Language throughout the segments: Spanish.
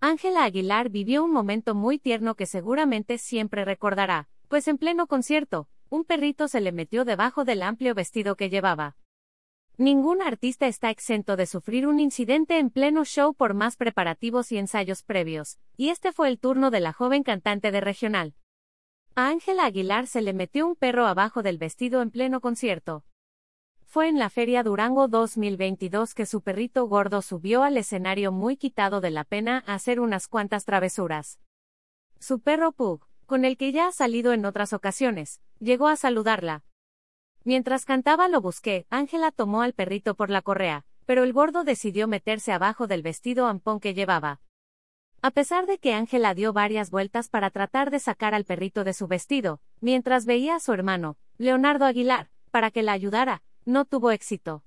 Ángela Aguilar vivió un momento muy tierno que seguramente siempre recordará, pues en pleno concierto, un perrito se le metió debajo del amplio vestido que llevaba. Ningún artista está exento de sufrir un incidente en pleno show por más preparativos y ensayos previos, y este fue el turno de la joven cantante de regional. A Ángela Aguilar se le metió un perro abajo del vestido en pleno concierto. Fue en la Feria Durango 2022 que su perrito gordo subió al escenario muy quitado de la pena a hacer unas cuantas travesuras. Su perro Pug, con el que ya ha salido en otras ocasiones, llegó a saludarla. Mientras cantaba lo busqué, Ángela tomó al perrito por la correa, pero el gordo decidió meterse abajo del vestido ampón que llevaba. A pesar de que Ángela dio varias vueltas para tratar de sacar al perrito de su vestido, mientras veía a su hermano, Leonardo Aguilar, para que la ayudara, no tuvo éxito.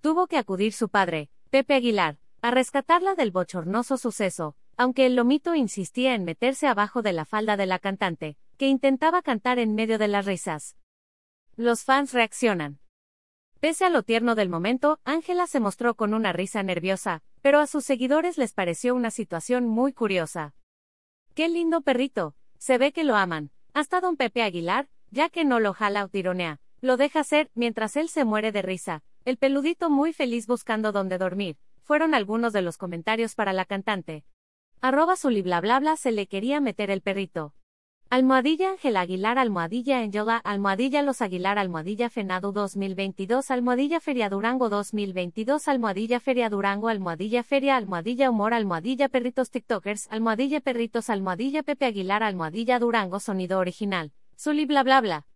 Tuvo que acudir su padre, Pepe Aguilar, a rescatarla del bochornoso suceso, aunque el lomito insistía en meterse abajo de la falda de la cantante, que intentaba cantar en medio de las risas. Los fans reaccionan. Pese a lo tierno del momento, Ángela se mostró con una risa nerviosa, pero a sus seguidores les pareció una situación muy curiosa. ¡Qué lindo perrito! Se ve que lo aman. Hasta don Pepe Aguilar, ya que no lo jala o tironea, lo deja ser, mientras él se muere de risa. El peludito muy feliz buscando dónde dormir. Fueron algunos de los comentarios para la cantante. Arroba Zuli bla bla se le quería meter el perrito. Almohadilla Ángel Aguilar Almohadilla Angela Almohadilla Los Aguilar Almohadilla Fenado 2022 Almohadilla Feria Durango 2022 Almohadilla Feria Durango Almohadilla Feria Almohadilla Humor Almohadilla Perritos TikTokers Almohadilla Perritos Almohadilla Pepe Aguilar Almohadilla Durango Sonido Original Zuli bla bla bla